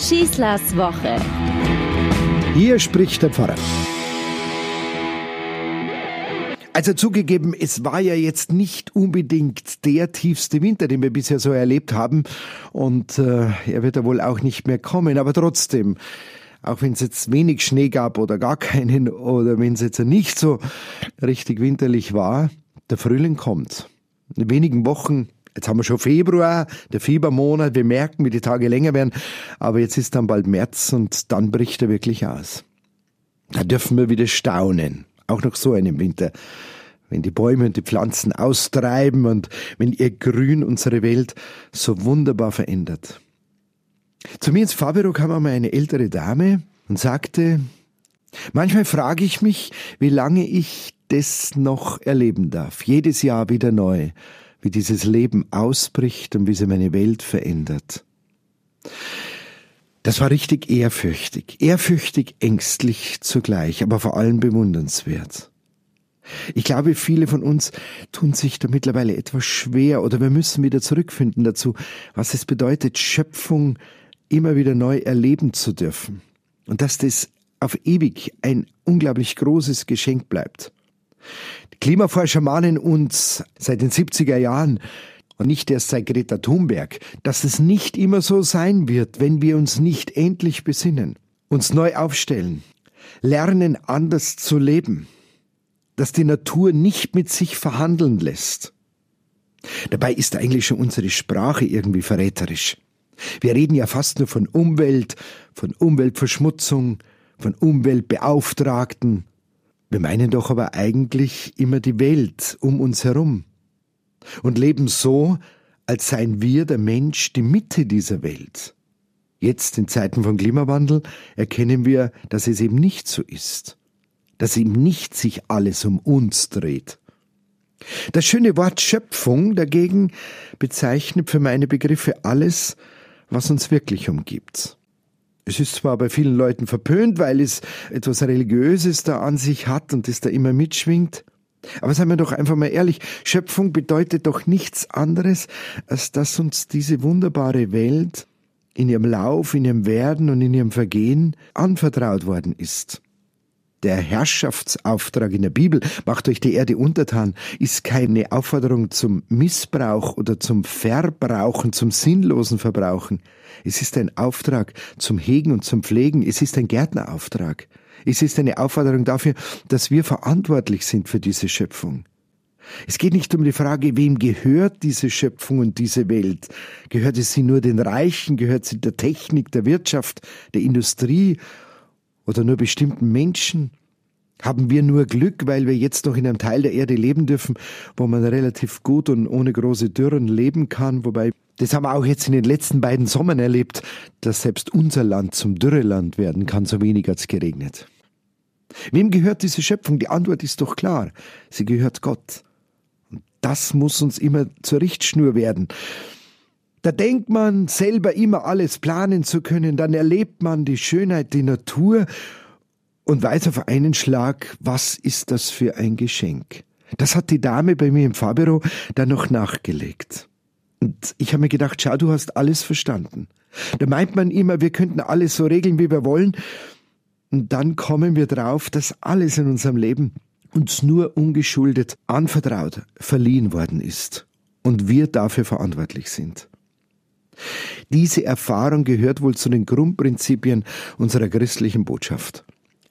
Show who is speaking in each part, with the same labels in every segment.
Speaker 1: Schießlers Woche.
Speaker 2: Hier spricht der Pfarrer. Also zugegeben, es war ja jetzt nicht unbedingt der tiefste Winter, den wir bisher so erlebt haben. Und äh, er wird ja wohl auch nicht mehr kommen. Aber trotzdem, auch wenn es jetzt wenig Schnee gab oder gar keinen oder wenn es jetzt nicht so richtig winterlich war, der Frühling kommt. In wenigen Wochen, jetzt haben wir schon Februar, der Fiebermonat, wir merken, wie die Tage länger werden, aber jetzt ist dann bald März und dann bricht er wirklich aus. Da dürfen wir wieder staunen, auch nach so einem Winter. Wenn die Bäume und die Pflanzen austreiben und wenn ihr Grün unsere Welt so wunderbar verändert. Zu mir ins Fahrbüro kam einmal eine ältere Dame und sagte, manchmal frage ich mich, wie lange ich das noch erleben darf. Jedes Jahr wieder neu, wie dieses Leben ausbricht und wie sie meine Welt verändert. Das war richtig ehrfürchtig, ehrfürchtig, ängstlich zugleich, aber vor allem bewundernswert. Ich glaube, viele von uns tun sich da mittlerweile etwas schwer oder wir müssen wieder zurückfinden dazu, was es bedeutet, Schöpfung immer wieder neu erleben zu dürfen. Und dass das auf ewig ein unglaublich großes Geschenk bleibt. Die Klimaforscher mahnen uns seit den 70er Jahren und nicht erst seit Greta Thunberg, dass es nicht immer so sein wird, wenn wir uns nicht endlich besinnen, uns neu aufstellen, lernen anders zu leben, dass die Natur nicht mit sich verhandeln lässt. Dabei ist eigentlich schon unsere Sprache irgendwie verräterisch. Wir reden ja fast nur von Umwelt, von Umweltverschmutzung, von Umweltbeauftragten. Wir meinen doch aber eigentlich immer die Welt um uns herum und leben so, als seien wir der Mensch die Mitte dieser Welt. Jetzt in Zeiten von Klimawandel erkennen wir, dass es eben nicht so ist, dass eben nicht sich alles um uns dreht. Das schöne Wort Schöpfung dagegen bezeichnet für meine Begriffe alles, was uns wirklich umgibt. Es ist zwar bei vielen Leuten verpönt, weil es etwas Religiöses da an sich hat und es da immer mitschwingt, aber seien wir doch einfach mal ehrlich, Schöpfung bedeutet doch nichts anderes, als dass uns diese wunderbare Welt in ihrem Lauf, in ihrem Werden und in ihrem Vergehen anvertraut worden ist. Der Herrschaftsauftrag in der Bibel, macht euch die Erde untertan, ist keine Aufforderung zum Missbrauch oder zum Verbrauchen, zum sinnlosen Verbrauchen. Es ist ein Auftrag zum Hegen und zum Pflegen. Es ist ein Gärtnerauftrag. Es ist eine Aufforderung dafür, dass wir verantwortlich sind für diese Schöpfung. Es geht nicht um die Frage, wem gehört diese Schöpfung und diese Welt? Gehört es sie nur den Reichen? Gehört sie der Technik, der Wirtschaft, der Industrie oder nur bestimmten Menschen? Haben wir nur Glück, weil wir jetzt noch in einem Teil der Erde leben dürfen, wo man relativ gut und ohne große Dürren leben kann? Wobei, das haben wir auch jetzt in den letzten beiden Sommern erlebt, dass selbst unser Land zum Dürreland werden kann, so wenig als geregnet. Wem gehört diese Schöpfung? Die Antwort ist doch klar. Sie gehört Gott. Und das muss uns immer zur Richtschnur werden. Da denkt man, selber immer alles planen zu können, dann erlebt man die Schönheit, die Natur und weiß auf einen Schlag, was ist das für ein Geschenk. Das hat die Dame bei mir im Fahrbüro dann noch nachgelegt. Und ich habe mir gedacht, schau, du hast alles verstanden. Da meint man immer, wir könnten alles so regeln, wie wir wollen. Und dann kommen wir drauf, dass alles in unserem Leben uns nur ungeschuldet anvertraut, verliehen worden ist und wir dafür verantwortlich sind. Diese Erfahrung gehört wohl zu den Grundprinzipien unserer christlichen Botschaft.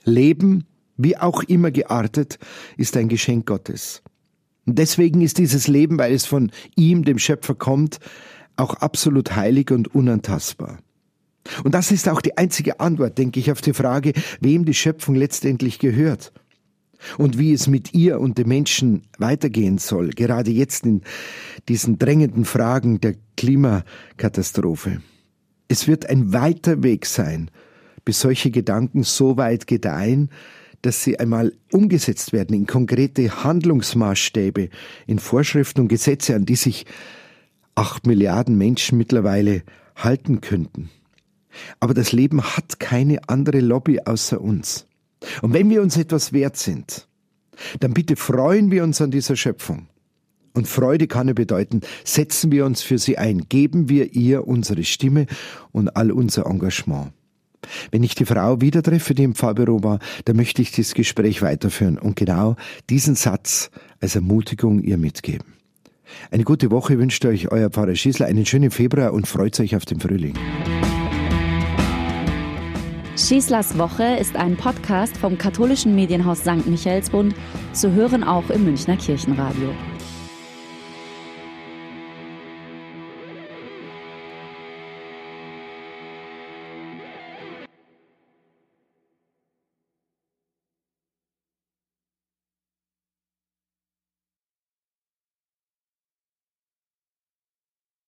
Speaker 2: Leben, wie auch immer geartet, ist ein Geschenk Gottes. Und deswegen ist dieses Leben, weil es von ihm, dem Schöpfer, kommt, auch absolut heilig und unantastbar. Und das ist auch die einzige Antwort, denke ich, auf die Frage, wem die Schöpfung letztendlich gehört und wie es mit ihr und den Menschen weitergehen soll, gerade jetzt in diesen drängenden Fragen der Klimakatastrophe. Es wird ein weiter Weg sein, bis solche Gedanken so weit gedeihen, dass sie einmal umgesetzt werden in konkrete Handlungsmaßstäbe, in Vorschriften und Gesetze, an die sich acht Milliarden Menschen mittlerweile halten könnten. Aber das Leben hat keine andere Lobby außer uns. Und wenn wir uns etwas wert sind, dann bitte freuen wir uns an dieser Schöpfung Und Freude kann ja bedeuten, setzen wir uns für sie ein, geben wir ihr unsere Stimme und all unser Engagement. Wenn ich die Frau wieder treffe, die im Pfarrbüro war, dann möchte ich das Gespräch weiterführen und genau diesen Satz als Ermutigung ihr mitgeben. Eine gute Woche wünscht euch euer Pfarrer Schießler, einen schönen Februar und freut euch auf den Frühling.
Speaker 1: Schießlers Woche ist ein Podcast vom katholischen Medienhaus St. Michaelsbund, zu hören auch im Münchner Kirchenradio.